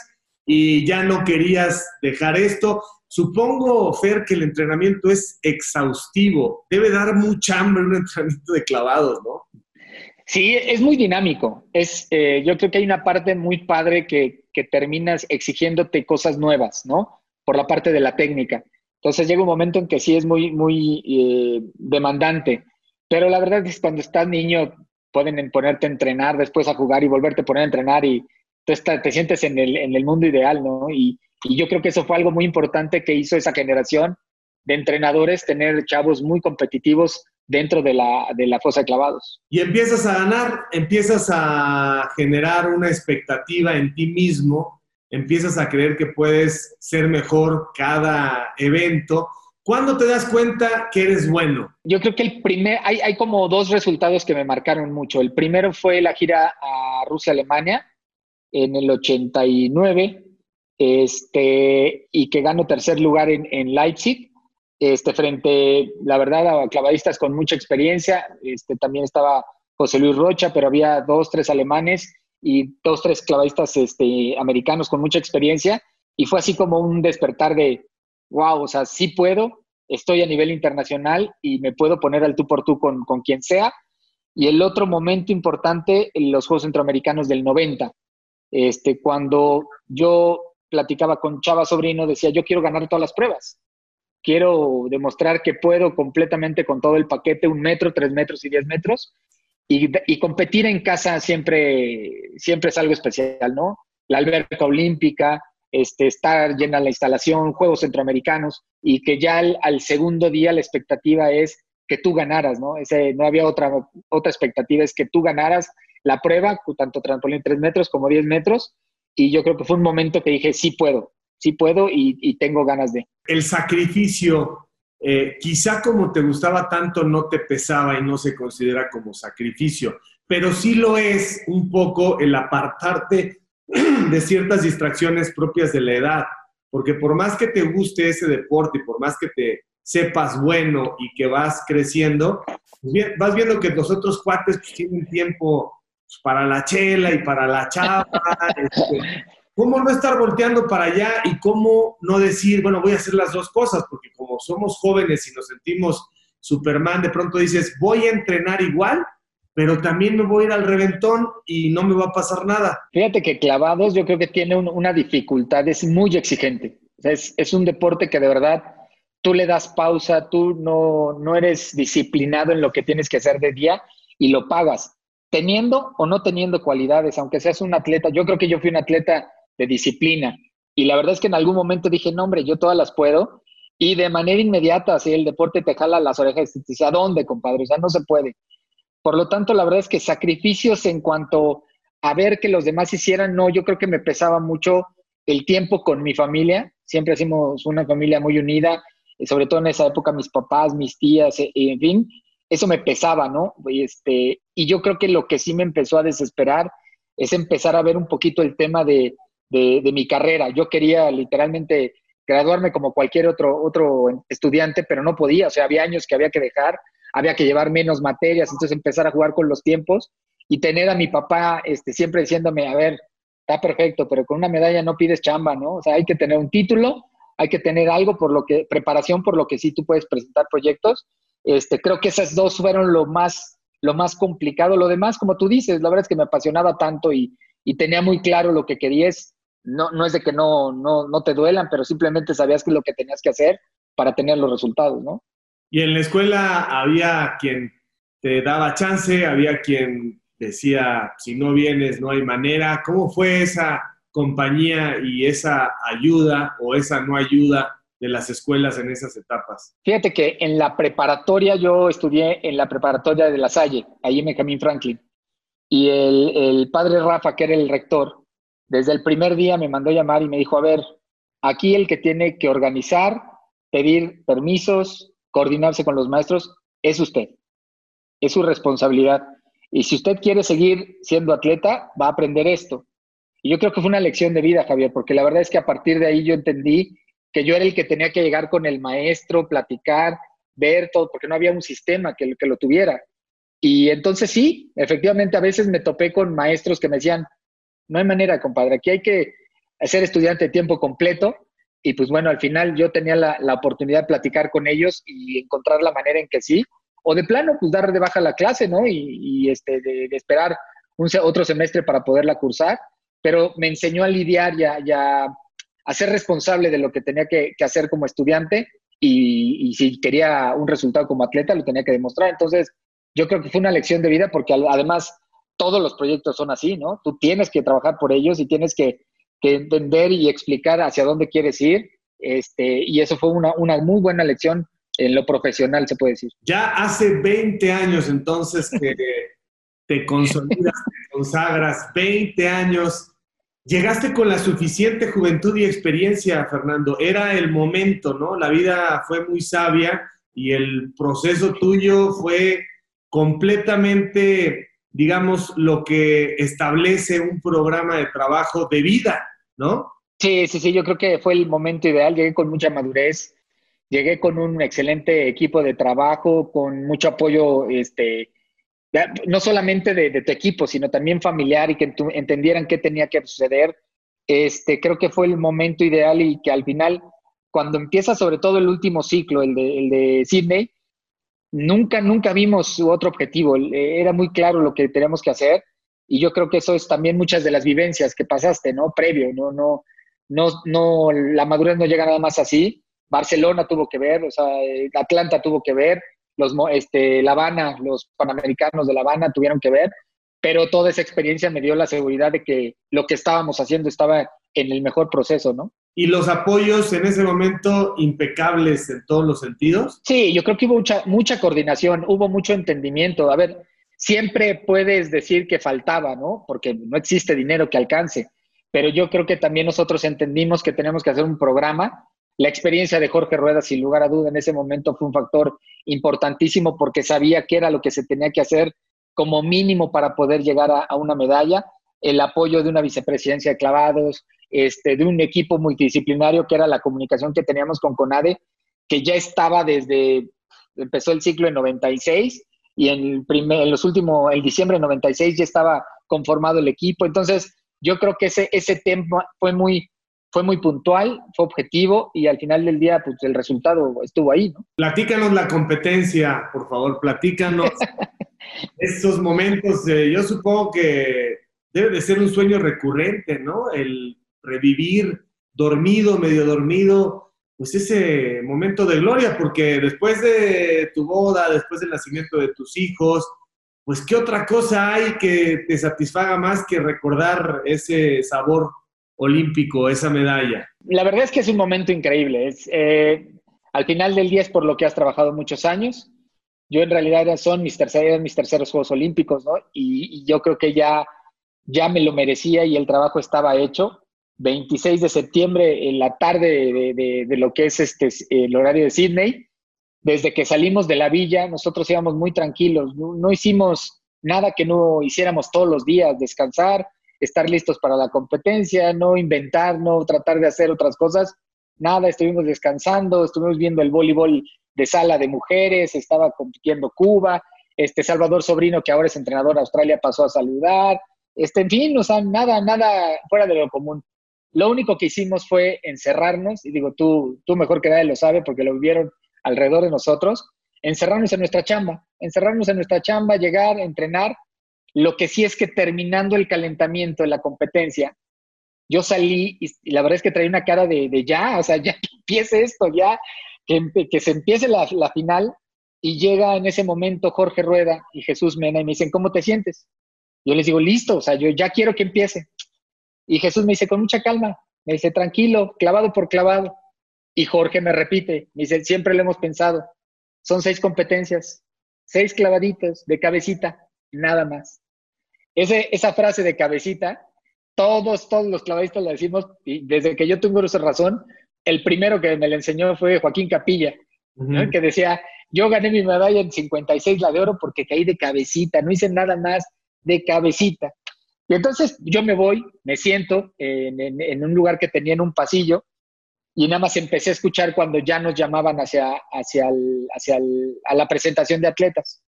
Speaker 1: y ya no querías dejar esto. Supongo, Fer, que el entrenamiento es exhaustivo. Debe dar mucha hambre un [laughs] entrenamiento de clavados, ¿no?
Speaker 2: Sí, es muy dinámico. Es, eh, yo creo que hay una parte muy padre que, que, terminas exigiéndote cosas nuevas, ¿no? Por la parte de la técnica. Entonces llega un momento en que sí es muy, muy eh, demandante. Pero la verdad es que cuando estás niño pueden ponerte a entrenar, después a jugar y volverte a poner a entrenar y tú te sientes en el, en el mundo ideal, ¿no? Y, y yo creo que eso fue algo muy importante que hizo esa generación de entrenadores, tener chavos muy competitivos dentro de la, de la fosa de clavados.
Speaker 1: Y empiezas a ganar, empiezas a generar una expectativa en ti mismo, empiezas a creer que puedes ser mejor cada evento. ¿Cuándo te das cuenta que eres bueno?
Speaker 2: Yo creo que el primer, hay, hay como dos resultados que me marcaron mucho. El primero fue la gira a Rusia-Alemania, en el 89 este, y que gano tercer lugar en, en Leipzig, este, frente, la verdad, a clavadistas con mucha experiencia. Este, también estaba José Luis Rocha, pero había dos, tres alemanes y dos, tres clavadistas este, americanos con mucha experiencia. Y fue así como un despertar de, wow, o sea, sí puedo, estoy a nivel internacional y me puedo poner al tú por tú con, con quien sea. Y el otro momento importante, los Juegos Centroamericanos del 90, este, cuando yo platicaba con Chava Sobrino, decía, yo quiero ganar todas las pruebas. Quiero demostrar que puedo completamente con todo el paquete, un metro, tres metros y diez metros. Y, competir en casa siempre, siempre es algo especial, ¿no? La alberca olímpica, este, estar llena la instalación, Juegos Centroamericanos, y que ya al, segundo día la expectativa es que tú ganaras, ¿no? Ese, no había otra, otra expectativa, es que tú ganaras la prueba, tanto trampolín tres metros como 10 metros, y yo creo que fue un momento que dije, sí puedo, sí puedo y, tengo ganas de.
Speaker 1: El sacrificio, eh, quizá como te gustaba tanto, no te pesaba y no se considera como sacrificio, pero sí lo es un poco el apartarte [clears throat] de ciertas distracciones propias de la edad, porque por más que te guste ese deporte y por más que te sepas bueno y que vas creciendo, pues vas viendo que los otros cuates pues, tienen tiempo pues, para la chela y para la chava. [laughs] Este, ¿Cómo no estar volteando para allá y cómo no decir, bueno, voy a hacer las dos cosas? Porque como somos jóvenes y nos sentimos Superman, de pronto dices, voy a entrenar igual, pero también me voy a ir al reventón y no me va a pasar nada.
Speaker 2: Fíjate que clavados yo creo que tiene una dificultad, es muy exigente. Es, es, un deporte que de verdad tú le das pausa, tú no, no eres disciplinado en lo que tienes que hacer de día y lo pagas teniendo o no teniendo cualidades, aunque seas un atleta, yo creo que yo fui un atleta de disciplina y la verdad es que en algún momento dije, no hombre, yo todas las puedo y de manera inmediata, si el deporte te jala las orejas y dice, ¿a dónde, compadre? O sea, no se puede. Por lo tanto, la verdad es que sacrificios en cuanto a ver que los demás hicieran, no, yo creo que me pesaba mucho el tiempo con mi familia, siempre hicimos una familia muy unida, sobre todo en esa época mis papás, mis tías, e, en fin, eso me pesaba, ¿no? Este, y yo creo que lo que sí me empezó a desesperar es empezar a ver un poquito el tema de, mi carrera. Yo quería literalmente graduarme como cualquier otro, otro estudiante, pero no podía, o sea, había años que había que dejar, había que llevar menos materias, entonces empezar a jugar con los tiempos y tener a mi papá este, siempre diciéndome, a ver, está perfecto, pero con una medalla no pides chamba, ¿no? O sea, hay que tener un título, hay que tener algo por lo que, preparación por lo que sí tú puedes presentar proyectos este, creo que esas dos fueron lo más, lo más complicado. Lo demás, como tú dices, la verdad es que me apasionaba tanto y, tenía muy claro lo que querías. No, no es de que no, no, no te duelan, pero simplemente sabías que lo que tenías que hacer para tener los resultados, ¿no?
Speaker 1: Y en la escuela había quien te daba chance, había quien decía, si no vienes, no hay manera. ¿Cómo fue esa compañía y esa ayuda o esa no ayuda de las escuelas en esas etapas?
Speaker 2: Fíjate que en la preparatoria, yo estudié en la preparatoria de La Salle, ahí en Benjamin Franklin. Y el, el padre Rafa, que era el rector, desde el primer día me mandó llamar y me dijo, a ver, aquí el que tiene que organizar, pedir permisos, coordinarse con los maestros, es usted. Es su responsabilidad. Y si usted quiere seguir siendo atleta, va a aprender esto. Y yo creo que fue una lección de vida, Javier, porque la verdad es que a partir de ahí yo entendí que yo era el que tenía que llegar con el maestro, platicar, ver todo, porque no había un sistema que, lo tuviera. Y entonces sí, efectivamente a veces me topé con maestros que me decían, no hay manera, compadre, aquí hay que ser estudiante de tiempo completo. Y pues bueno, al final yo tenía la, oportunidad de platicar con ellos y encontrar la manera en que sí. O de plano, pues dar de baja la clase, ¿no? Y, este, de, esperar un, otro semestre para poderla cursar. Pero me enseñó a lidiar ya ya a ser responsable de lo que tenía que, hacer como estudiante y, si quería un resultado como atleta lo tenía que demostrar. Entonces, yo creo que fue una lección de vida porque además todos los proyectos son así, ¿no? Tú tienes que trabajar por ellos y tienes que, entender y explicar hacia dónde quieres ir. Este, y eso fue una, una muy buena lección en lo profesional, se puede decir.
Speaker 1: Ya hace 20 años entonces que [laughs] te consolidas, te consagras, 20 años Llegaste con la suficiente juventud y experiencia, Fernando. Era el momento, ¿no? La vida fue muy sabia y el proceso tuyo fue completamente digamos, lo que establece un programa de trabajo de vida, ¿no?
Speaker 2: Sí, sí, sí, yo creo que fue el momento ideal, llegué con mucha madurez, llegué con un excelente equipo de trabajo, con mucho apoyo, este, no solamente de, tu equipo, sino también familiar y que entendieran qué tenía que suceder. Este, creo que fue el momento ideal y que al final, cuando empieza sobre todo el último ciclo, el de, el Sydney, nunca, nunca vimos otro objetivo. Era muy claro lo que teníamos que hacer y yo creo que eso es también muchas de las vivencias que pasaste, ¿no? Previo, no, no, no, no, la madurez no llega nada más así. Barcelona tuvo que ver, o sea, Atlanta tuvo que ver, los, este, La Habana, los panamericanos de La Habana tuvieron que ver, pero toda esa experiencia me dio la seguridad de que lo que estábamos haciendo estaba en el mejor proceso, ¿no?
Speaker 1: ¿Y los apoyos en ese momento impecables en todos los sentidos?
Speaker 2: Sí, yo creo que hubo mucha, mucha coordinación, hubo mucho entendimiento. A ver, siempre puedes decir que faltaba, ¿no? Porque no existe dinero que alcance, pero yo creo que también nosotros entendimos que tenemos que hacer un programa la experiencia de Jorge Rueda, sin lugar a duda, en ese momento fue un factor importantísimo porque sabía qué era lo que se tenía que hacer como mínimo para poder llegar a, una medalla, el apoyo de una vicepresidencia de clavados, este, de un equipo multidisciplinario que era la comunicación que teníamos con CONADE, que ya estaba desde, empezó el ciclo en 96 y en, primer, en los últimos, el diciembre de 96 ya estaba conformado el equipo. Entonces, yo creo que ese, ese tema fue muy, fue muy puntual, fue objetivo y al final del día, pues el resultado estuvo ahí, ¿no?
Speaker 1: Platícanos la competencia, por favor, platícanos [laughs] esos momentos. yo supongo que debe de ser un sueño recurrente, ¿no? El revivir dormido, medio dormido, pues ese momento de gloria, porque después de tu boda, después del nacimiento de tus hijos, pues qué otra cosa hay que te satisfaga más que recordar ese sabor olímpico, esa medalla?
Speaker 2: La verdad es que es un momento increíble. Es, eh, al final del día es por lo que has trabajado muchos años. Yo en realidad son mis terceros, mis terceros Juegos Olímpicos, ¿no? Y, yo creo que ya, ya me lo merecía y el trabajo estaba hecho. 26 de septiembre, en la tarde de, lo que es este, el horario de Sydney, desde que salimos de la villa, nosotros íbamos muy tranquilos, no hicimos nada que no hiciéramos todos los días, descansar, estar listos para la competencia, no inventar, no tratar de hacer otras cosas. Nada, estuvimos descansando, estuvimos viendo el voleibol de sala de mujeres, estaba compitiendo Cuba, este Salvador Sobrino, que ahora es entrenador de Australia, pasó a saludar. Este, en fin, o sea, nada, nada fuera de lo común. Lo único que hicimos fue encerrarnos, y digo, tú, tú mejor que nadie lo sabe porque lo vivieron alrededor de nosotros, encerrarnos en nuestra chamba, encerrarnos en nuestra chamba, llegar, entrenar lo que sí es que terminando el calentamiento de la competencia, yo salí y, la verdad es que traía una cara de, ya, o sea, ya [laughs] que empiece esto, ya que, que se empiece la, la, final. Y llega en ese momento Jorge Rueda y Jesús Mena y me dicen, ¿cómo te sientes? Yo les digo, listo, o sea, yo ya quiero que empiece. Y Jesús me dice, con mucha calma, me dice, tranquilo, clavado por clavado. Y Jorge me repite, me dice, siempre lo hemos pensado, son seis competencias, seis clavaditos de cabecita, nada más. Ese, esa frase de cabecita, todos, todos los clavadistas la decimos, y desde que yo tengo esa razón, el primero que me la enseñó fue Joaquín Capilla, que decía, yo gané mi medalla en 56, la de oro, porque caí de cabecita, no hice nada más de cabecita. Y entonces yo me voy, me siento en, en, un lugar que tenía en un pasillo, y nada más empecé a escuchar cuando ya nos llamaban hacia, hacia, hacia a la presentación de atletas.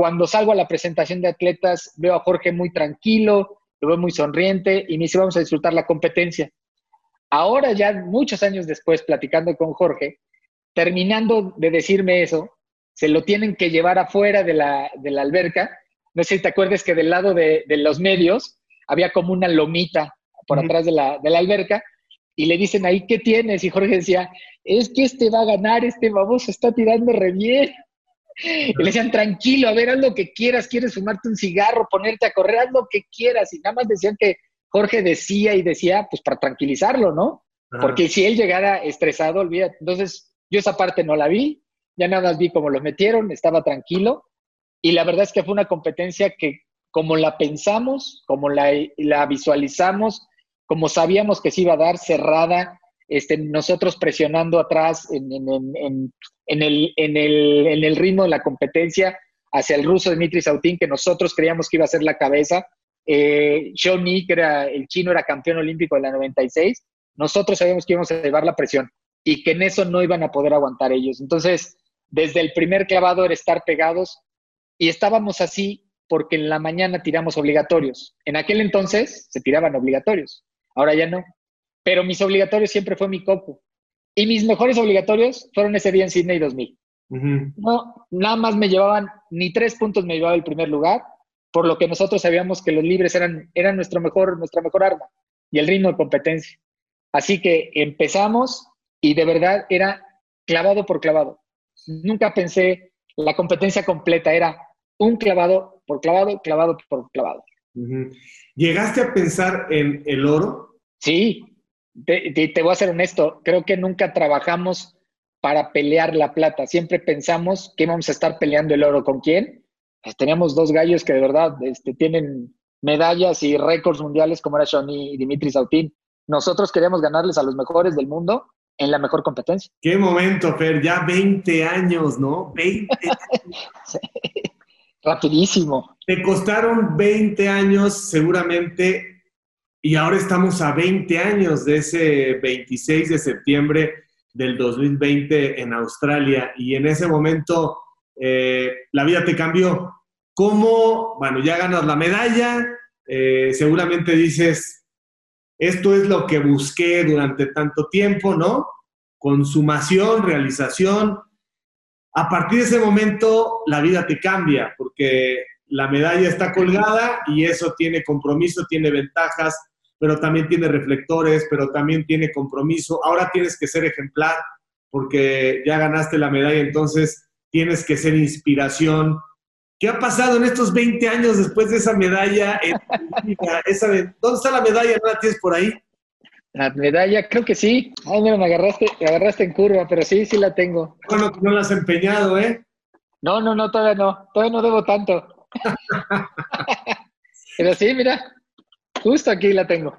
Speaker 2: Cuando salgo a la presentación de atletas, veo a Jorge muy tranquilo, lo veo muy sonriente y me dice, vamos a disfrutar la competencia. Ahora, ya muchos años después, platicando con Jorge, terminando de decirme eso, se lo tienen que llevar afuera de la, de la alberca. No sé si te acuerdas que del lado de, de los medios había como una lomita por atrás de la, de la alberca y le dicen ahí, ¿qué tienes? Y Jorge decía, es que este va a ganar, este baboso está tirando re bien. Y le decían, tranquilo, a ver, haz lo que quieras, quieres fumarte un cigarro, ponerte a correr, haz lo que quieras. Y nada más decían que Jorge decía y decía, pues para tranquilizarlo, ¿no? Porque si él llegara estresado, olvídate. Entonces, yo esa parte no la vi, ya nada más vi cómo lo metieron, estaba tranquilo. Y la verdad es que fue una competencia que, como la pensamos, como la, la visualizamos, como sabíamos que se iba a dar, cerrada, este, nosotros presionando atrás en, el, en, el, ritmo de la competencia, hacia el ruso Dmitry Sautin, que nosotros creíamos que iba a ser la cabeza. Eh, que era el chino, era campeón olímpico de la 96. Nosotros sabíamos que íbamos a llevar la presión y que en eso no iban a poder aguantar ellos. Entonces, desde el primer clavado era estar pegados y estábamos así porque en la mañana tiramos obligatorios. En aquel entonces se tiraban obligatorios, ahora ya no. Pero mis obligatorios siempre fue mi copo. Y mis mejores obligatorios fueron ese día en Sydney 2000. No, nada más me llevaban, ni tres puntos me llevaba el primer lugar, por lo que nosotros sabíamos que los libres eran, eran nuestro mejor, nuestra mejor arma y el ritmo de competencia. Así que empezamos y de verdad era clavado por clavado. Nunca pensé la competencia completa, era un clavado por clavado, clavado por clavado.
Speaker 1: ¿Llegaste a pensar en el oro?
Speaker 2: Sí, te, te, voy a ser honesto, creo que nunca trabajamos para pelear la plata, siempre pensamos que íbamos a estar peleando el oro con quién. Pues teníamos dos gallos que de verdad este, tienen medallas y récords mundiales como era Shawnee y Dimitri Sautin. Nosotros queríamos ganarles a los mejores del mundo en la mejor competencia.
Speaker 1: Qué momento, Fer, ya 20 años, ¿no? 20 [laughs] años.
Speaker 2: Rapidísimo.
Speaker 1: Te costaron 20 años seguramente y ahora estamos a 20 años de ese 26 de septiembre del 2020 en Australia y en ese momento eh, la vida te cambió. ¿Cómo? Bueno, ya ganas la medalla, eh, seguramente dices, esto es lo que busqué durante tanto tiempo, ¿no? Consumación, realización. A partir de ese momento, la vida te cambia, porque la medalla está colgada y eso tiene compromiso, tiene ventajas, pero también tiene reflectores, pero también tiene compromiso. Ahora tienes que ser ejemplar, porque ya ganaste la medalla, entonces tienes que ser inspiración, ¿Qué ha pasado en estos 20 años después de esa medalla? [laughs] esa ¿Dónde está la medalla? ¿No la tienes por ahí?
Speaker 2: La medalla, creo que sí. Ay, mira, me agarraste, me agarraste en curva, pero sí, sí la tengo.
Speaker 1: Bueno, no la has empeñado, ¿eh?
Speaker 2: No, no, no, todavía no. Todavía no debo tanto. [laughs] [laughs] pero sí, mira, justo aquí la tengo.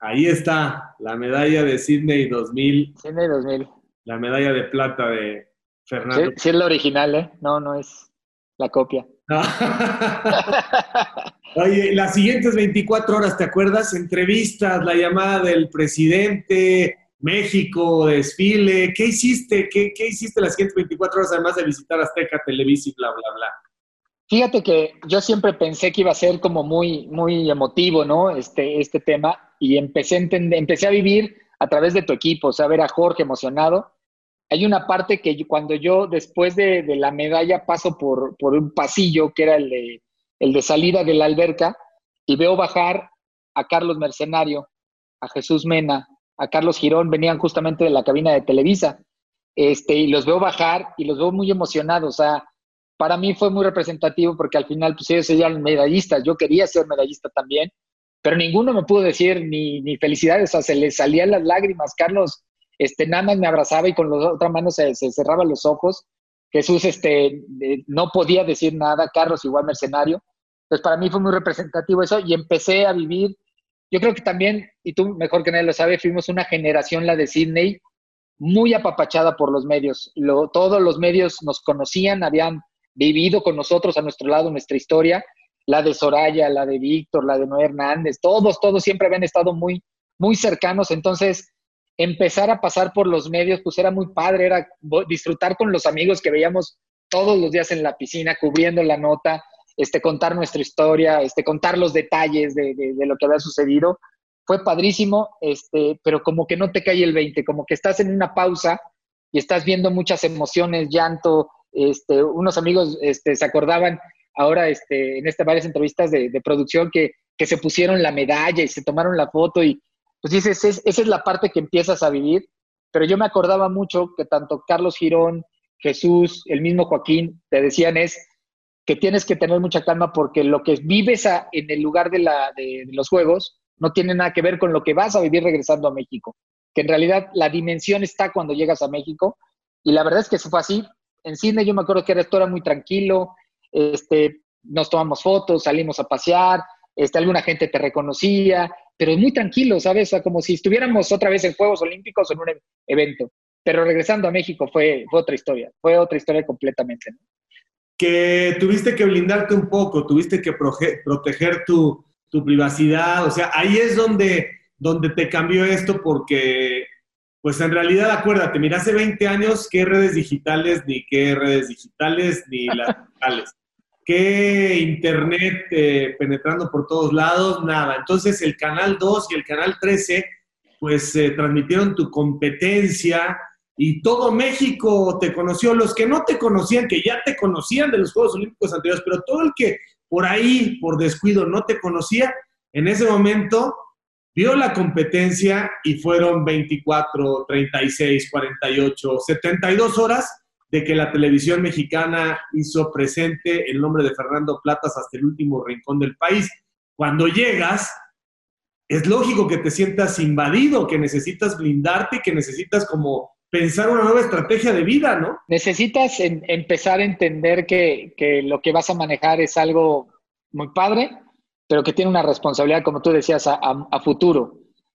Speaker 1: Ahí está, la medalla de Sydney 2000.
Speaker 2: Sydney 2000.
Speaker 1: La medalla de plata de Fernando.
Speaker 2: Sí, sí es la original, ¿eh? No, no es la copia. [laughs]
Speaker 1: Oye, las siguientes 24 horas, ¿te acuerdas? Entrevistas, la llamada del presidente, México, desfile. ¿Qué hiciste? ¿Qué, qué hiciste las siguientes 24 horas además de visitar Azteca, Televisa y bla, bla, bla?
Speaker 2: Fíjate que yo siempre pensé que iba a ser como muy, muy emotivo, ¿no? Este, este tema. Y empecé a, empecé a vivir a través de tu equipo, o sea, ver a Jorge emocionado hay una parte que cuando yo después de, la medalla paso por, por, un pasillo que era el de, el de salida de la alberca y veo bajar a Carlos Mercenario, a Jesús Mena, a Carlos Girón, venían justamente de la cabina de Televisa, este, y los veo bajar y los veo muy emocionados. O sea, para mí fue muy representativo porque al final pues ellos eran medallistas, yo quería ser medallista también, pero ninguno me pudo decir ni, ni felicidades, o sea, se les salían las lágrimas. Carlos este, nada más me abrazaba y con la otra mano se, cerraba los ojos. Jesús este, no podía decir nada, Carlos igual mercenario. Entonces para mí fue muy representativo eso y empecé a vivir. Yo creo que también, y tú mejor que nadie lo sabe, fuimos una generación, la de Sydney, muy apapachada por los medios. todos los medios nos conocían, habían vivido con nosotros a nuestro lado nuestra historia, la de Soraya, la de Víctor, la de Noé Hernández, todos, todos siempre habían estado muy, muy cercanos. Entonces, empezar a pasar por los medios, pues era muy padre, era disfrutar con los amigos que veíamos todos los días en la piscina, cubriendo la nota, este, contar nuestra historia, este, contar los detalles de, lo que había sucedido. Fue padrísimo, este, pero como que no te cae el 20, como que estás en una pausa y estás viendo muchas emociones, llanto. Este, unos amigos este, se acordaban ahora este, en este, varias entrevistas de, de producción que, que se pusieron la medalla y se tomaron la foto y, pues dices, esa es la parte que empiezas a vivir, pero yo me acordaba mucho que tanto Carlos Girón, Jesús, el mismo Joaquín, te decían es que tienes que tener mucha calma porque lo que vives en el lugar de, la, de, los juegos no tiene nada que ver con lo que vas a vivir regresando a México, que en realidad la dimensión está cuando llegas a México y la verdad es que eso fue así. En cine yo me acuerdo que esto era muy tranquilo, este, nos tomamos fotos, salimos a pasear, este, alguna gente te reconocía, pero muy tranquilo, ¿sabes? O sea, como si estuviéramos otra vez en Juegos Olímpicos o en un evento. Pero regresando a México fue, otra historia, fue otra historia completamente.
Speaker 1: que tuviste que blindarte un poco, tuviste que proteger tu, tu privacidad, o sea, ahí es donde, donde te cambió esto porque, pues en realidad, acuérdate, mira, hace 20 años, ¿qué redes digitales, ni qué redes digitales, ni las [laughs] digitales? ¿Qué internet eh, penetrando por todos lados? Nada. Entonces, el Canal 2 y el Canal 13, pues eh, transmitieron tu competencia y todo México te conoció, los que no te conocían, que ya te conocían de los Juegos Olímpicos anteriores, pero todo el que por ahí, por descuido, no te conocía, en ese momento vio la competencia y fueron 24, 36, 48, 72 horas de que la televisión mexicana hizo presente el nombre de Fernando Platas hasta el último rincón del país. Cuando llegas, es lógico que te sientas invadido, que necesitas blindarte, que necesitas como pensar una nueva estrategia de vida, ¿no?
Speaker 2: Necesitas empezar a entender que, lo que vas a manejar es algo muy padre, pero que tiene una responsabilidad, como tú decías, a, futuro.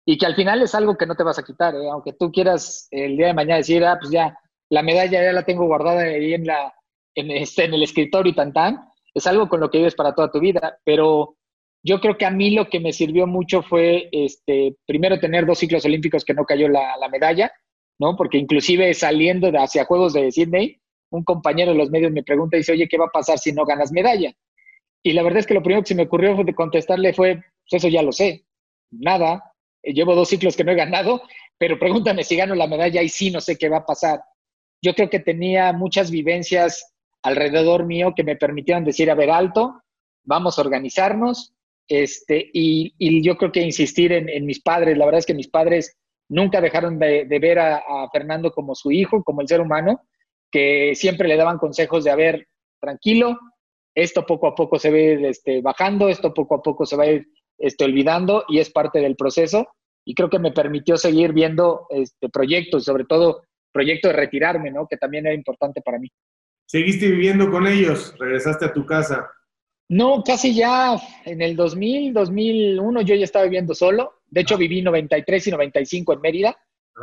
Speaker 2: Y que al final es algo que no te vas a quitar, ¿eh? aunque tú quieras el día de mañana decir, ah, pues ya, la medalla ya la tengo guardada ahí en, la, en, este, en el escritorio y tan tan, es algo con lo que vives para toda tu vida, pero yo creo que a mí lo que me sirvió mucho fue, este, primero, tener dos ciclos olímpicos que no cayó la, la medalla, ¿no? Porque inclusive saliendo de hacia Juegos de Sydney, un compañero de los medios me pregunta y dice, oye, ¿qué va a pasar si no ganas medalla? Y la verdad es que lo primero que se me ocurrió de contestarle fue, pues eso ya lo sé, nada, eh, llevo dos ciclos que no he ganado, pero pregúntame si gano la medalla y sí, no sé qué va a pasar. Yo creo que tenía muchas vivencias alrededor mío que me permitieron decir, a ver, alto, vamos a organizarnos, este, y, yo creo que insistir en, en, mis padres, la verdad es que mis padres nunca dejaron de, ver a, Fernando como su hijo, como el ser humano, que siempre le daban consejos de, a ver, tranquilo, esto poco a poco se ve este, bajando, esto poco a poco se va a ir este, olvidando y es parte del proceso. Y creo que me permitió seguir viendo este, proyectos, sobre todo proyecto de retirarme, ¿no? que también era importante para mí.
Speaker 1: ¿Seguiste viviendo con ellos? ¿Regresaste a tu casa?
Speaker 2: No, casi ya en el 2000, 2001 yo ya estaba viviendo solo. De hecho, viví 93 y 95 en Mérida.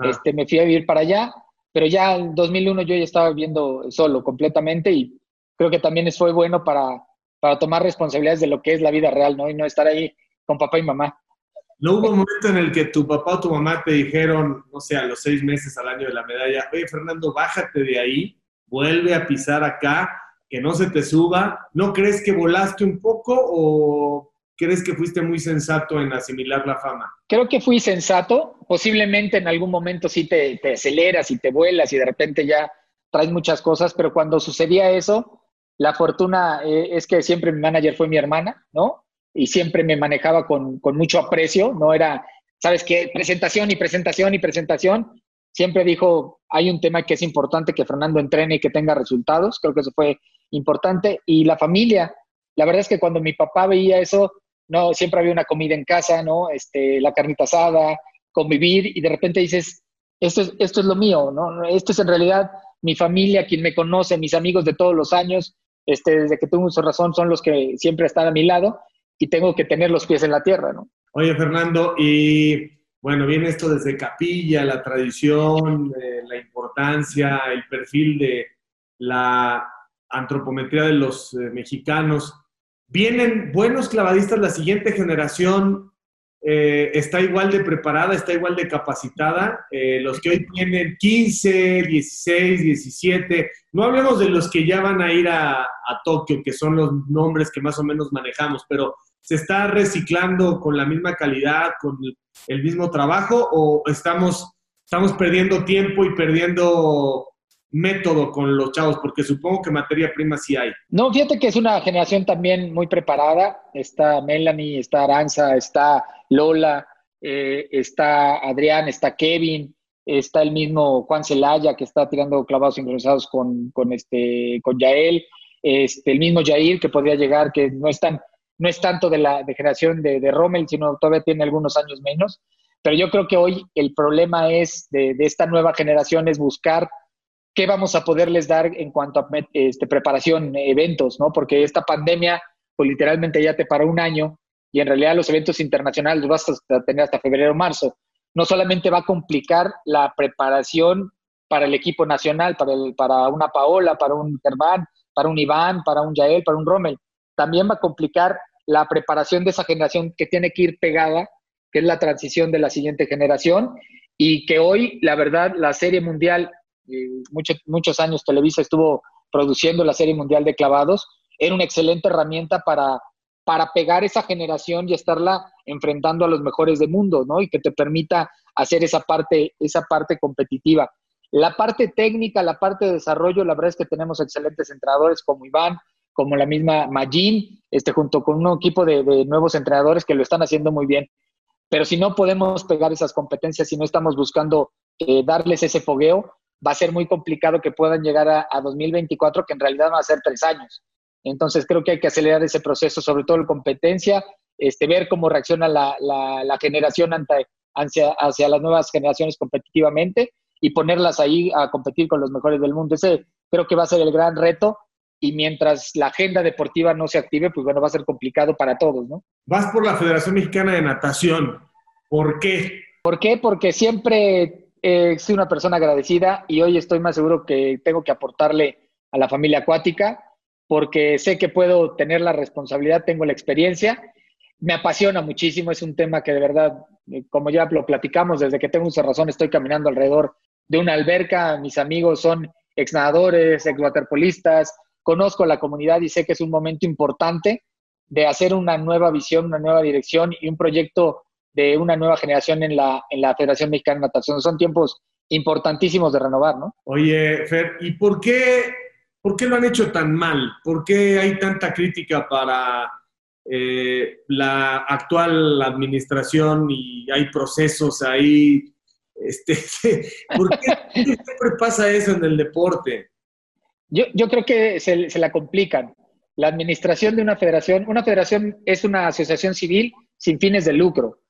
Speaker 2: Este, me fui a vivir para allá, pero ya en 2001 yo ya estaba viviendo solo completamente y creo que también fue bueno para, para tomar responsabilidades de lo que es la vida real, ¿no? Y no estar ahí con papá y mamá.
Speaker 1: ¿No hubo un momento en el que tu papá o tu mamá te dijeron, no sé, a los seis meses al año de la medalla, oye, Fernando, bájate de ahí, vuelve a pisar acá, que no se te suba? ¿No crees que volaste un poco o crees que fuiste muy sensato en asimilar la fama?
Speaker 2: Creo que fui sensato. Posiblemente en algún momento sí te, aceleras y te vuelas y de repente ya traes muchas cosas, pero cuando sucedía eso, la fortuna eh, es que siempre mi manager fue mi hermana, ¿no? Y siempre me manejaba con, mucho aprecio, no era, ¿sabes qué? Presentación y presentación y presentación. Siempre dijo, hay un tema que es importante que Fernando entrene y que tenga resultados. Creo que eso fue importante. Y la familia. La verdad es que cuando mi papá veía eso, no, siempre había una comida en casa, ¿no? Este, la carnita asada, convivir, y de repente dices, esto es, esto es lo mío, ¿no? Esto es en realidad mi familia, quien me conoce, mis amigos de todos los años, este, desde que tengo su razón, son los que siempre están a mi lado, y tengo que tener los pies en la tierra, ¿no?
Speaker 1: Oye, Fernando, y bueno, viene esto desde Capilla, la tradición, eh, la importancia, el perfil de la antropometría de los eh, mexicanos. Vienen buenos clavadistas, la siguiente generación eh, está igual de preparada, está igual de capacitada. Eh, los que hoy tienen 15, 16, 17, no hablemos de los que ya van a ir a, a Tokio, que son los nombres que más o menos manejamos, pero ¿se está reciclando con la misma calidad, con el mismo trabajo o estamos, estamos perdiendo tiempo y perdiendo método con los chavos? Porque supongo que materia prima sí hay.
Speaker 2: No, fíjate que es una generación también muy preparada. Está Melanie, está Aranza, está Lola, eh, está Adrián, está Kevin, está el mismo Juan Celaya que está tirando clavados sincronizados con, con, este, con Yael, este, el mismo Jair que podría llegar, que no es, no es tanto de la de generación de, de Rommel, sino todavía tiene algunos años menos. Pero yo creo que hoy el problema es de, de esta nueva generación es buscar qué vamos a poderles dar en cuanto a este, preparación, eventos, ¿no? Porque esta pandemia, pues literalmente ya te paró un año y en realidad los eventos internacionales los vas a tener hasta febrero o marzo. No solamente va a complicar la preparación para el equipo nacional, para, el, para una Paola, para un Germán, para un Iván, para un Yael, para un Rommel. También va a complicar la preparación de esa generación que tiene que ir pegada, que es la transición de la siguiente generación, y que hoy, la verdad, la Serie Mundial, muchos, muchos años Televisa estuvo produciendo la Serie Mundial de Clavados, era una excelente herramienta para, para pegar esa generación y estarla enfrentando a los mejores del mundo, ¿no? Y que te permita hacer esa parte, esa parte competitiva. La parte técnica, la parte de desarrollo, la verdad es que tenemos excelentes entrenadores como Iván, como la misma Magin, este, junto con un equipo de, nuevos entrenadores que lo están haciendo muy bien. Pero si no podemos pegar esas competencias, si no estamos buscando eh, darles ese fogueo, va a ser muy complicado que puedan llegar a, 2024, que en realidad van a ser tres años. Entonces creo que hay que acelerar ese proceso, sobre todo en competencia, este, ver cómo reacciona la, la, generación ante, hacia, hacia las nuevas generaciones competitivamente y ponerlas ahí a competir con los mejores del mundo. Ese creo que va a ser el gran reto y mientras la agenda deportiva no se active, pues bueno, va a ser complicado para todos, ¿no?
Speaker 1: Vas por la Federación Mexicana de Natación. ¿Por qué?
Speaker 2: ¿Por qué? Porque siempre he sido una persona agradecida y hoy estoy más seguro que tengo que aportarle a la familia acuática porque sé que puedo tener la responsabilidad, tengo la experiencia. Me apasiona muchísimo, es un tema que de verdad, eh, como ya lo platicamos, desde que tengo uso razón estoy caminando alrededor de una alberca, mis amigos son ex nadadores, ex waterpolistas, conozco la comunidad y sé que es un momento importante de hacer una nueva visión, una nueva dirección y un proyecto de una nueva generación en la, en la Federación Mexicana de Natación. Son tiempos importantísimos de renovar, ¿no?
Speaker 1: Oye, Fer, ¿y por qué, por qué lo han hecho tan mal? ¿Por qué hay tanta crítica para eh, la actual administración y hay procesos ahí este, [laughs] ¿Por qué siempre pasa eso en el deporte?
Speaker 2: Yo, yo creo que se, se, la complican. La administración de una federación, una federación es una asociación civil sin fines de lucro,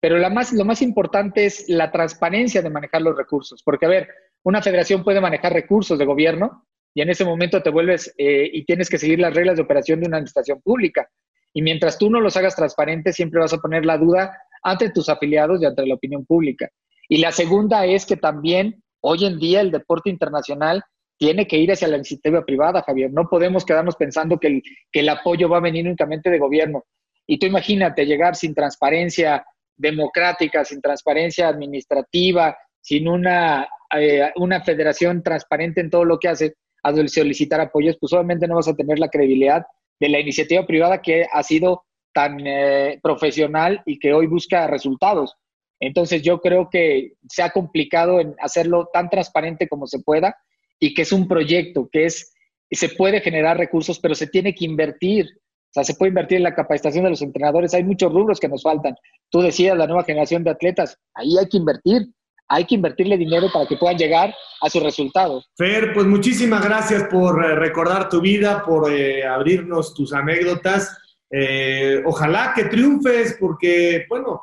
Speaker 2: pero más, lo más importante es la transparencia de manejar los recursos, porque a ver, una federación puede manejar recursos de gobierno y en ese momento te vuelves eh, y tienes que seguir las reglas de operación de una administración pública. Y mientras tú no los hagas transparentes, siempre vas a poner la duda ante tus afiliados y ante la opinión pública. Y la segunda es que también hoy en día el deporte internacional tiene que ir hacia la iniciativa privada, Javier. No podemos quedarnos pensando que el, que el apoyo va a venir únicamente de gobierno. Y tú imagínate llegar sin transparencia democrática, sin transparencia administrativa, sin una, eh, una federación transparente en todo lo que hace, a solicitar apoyos, pues obviamente no vas a tener la credibilidad de la iniciativa privada que ha sido tan eh, profesional y que hoy busca resultados. Entonces yo creo que se ha complicado en hacerlo tan transparente como se pueda y que es un proyecto que es se puede generar recursos, pero se tiene que invertir. O sea, se puede invertir en la capacitación de los entrenadores. Hay muchos rubros que nos faltan. Tú decías, la nueva generación de atletas, ahí hay que invertir. Hay que invertirle dinero para que puedan llegar a sus resultados.
Speaker 1: Fer, pues muchísimas gracias por eh, recordar tu vida, por eh, abrirnos tus anécdotas. Eh, ojalá que triunfes porque, bueno,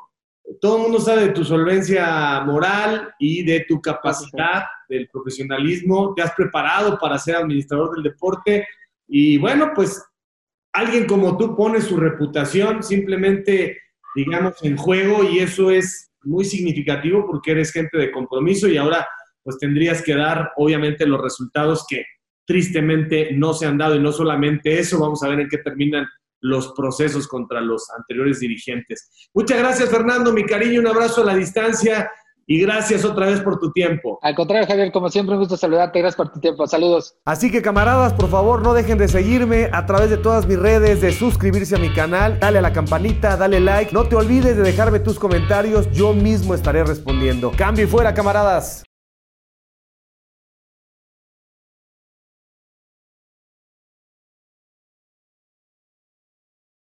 Speaker 1: todo el mundo sabe de tu solvencia moral y de tu capacidad, del profesionalismo. Te has preparado para ser administrador del deporte y bueno, pues alguien como tú pone su reputación simplemente, digamos, en juego y eso es muy significativo porque eres gente de compromiso y ahora pues tendrías que dar obviamente los resultados que tristemente no se han dado y no solamente eso, vamos a ver en qué terminan los procesos contra los anteriores dirigentes. Muchas gracias, Fernando, mi cariño, un abrazo a la distancia y gracias otra vez por tu tiempo.
Speaker 2: Al contrario, Javier, como siempre, un gusto saludarte. Gracias por tu tiempo. Saludos.
Speaker 3: Así que, camaradas, por favor, no dejen de seguirme a través de todas mis redes, de suscribirse a mi canal, dale a la campanita, dale like. No te olvides de dejarme tus comentarios, yo mismo estaré respondiendo. Cambio y fuera, camaradas.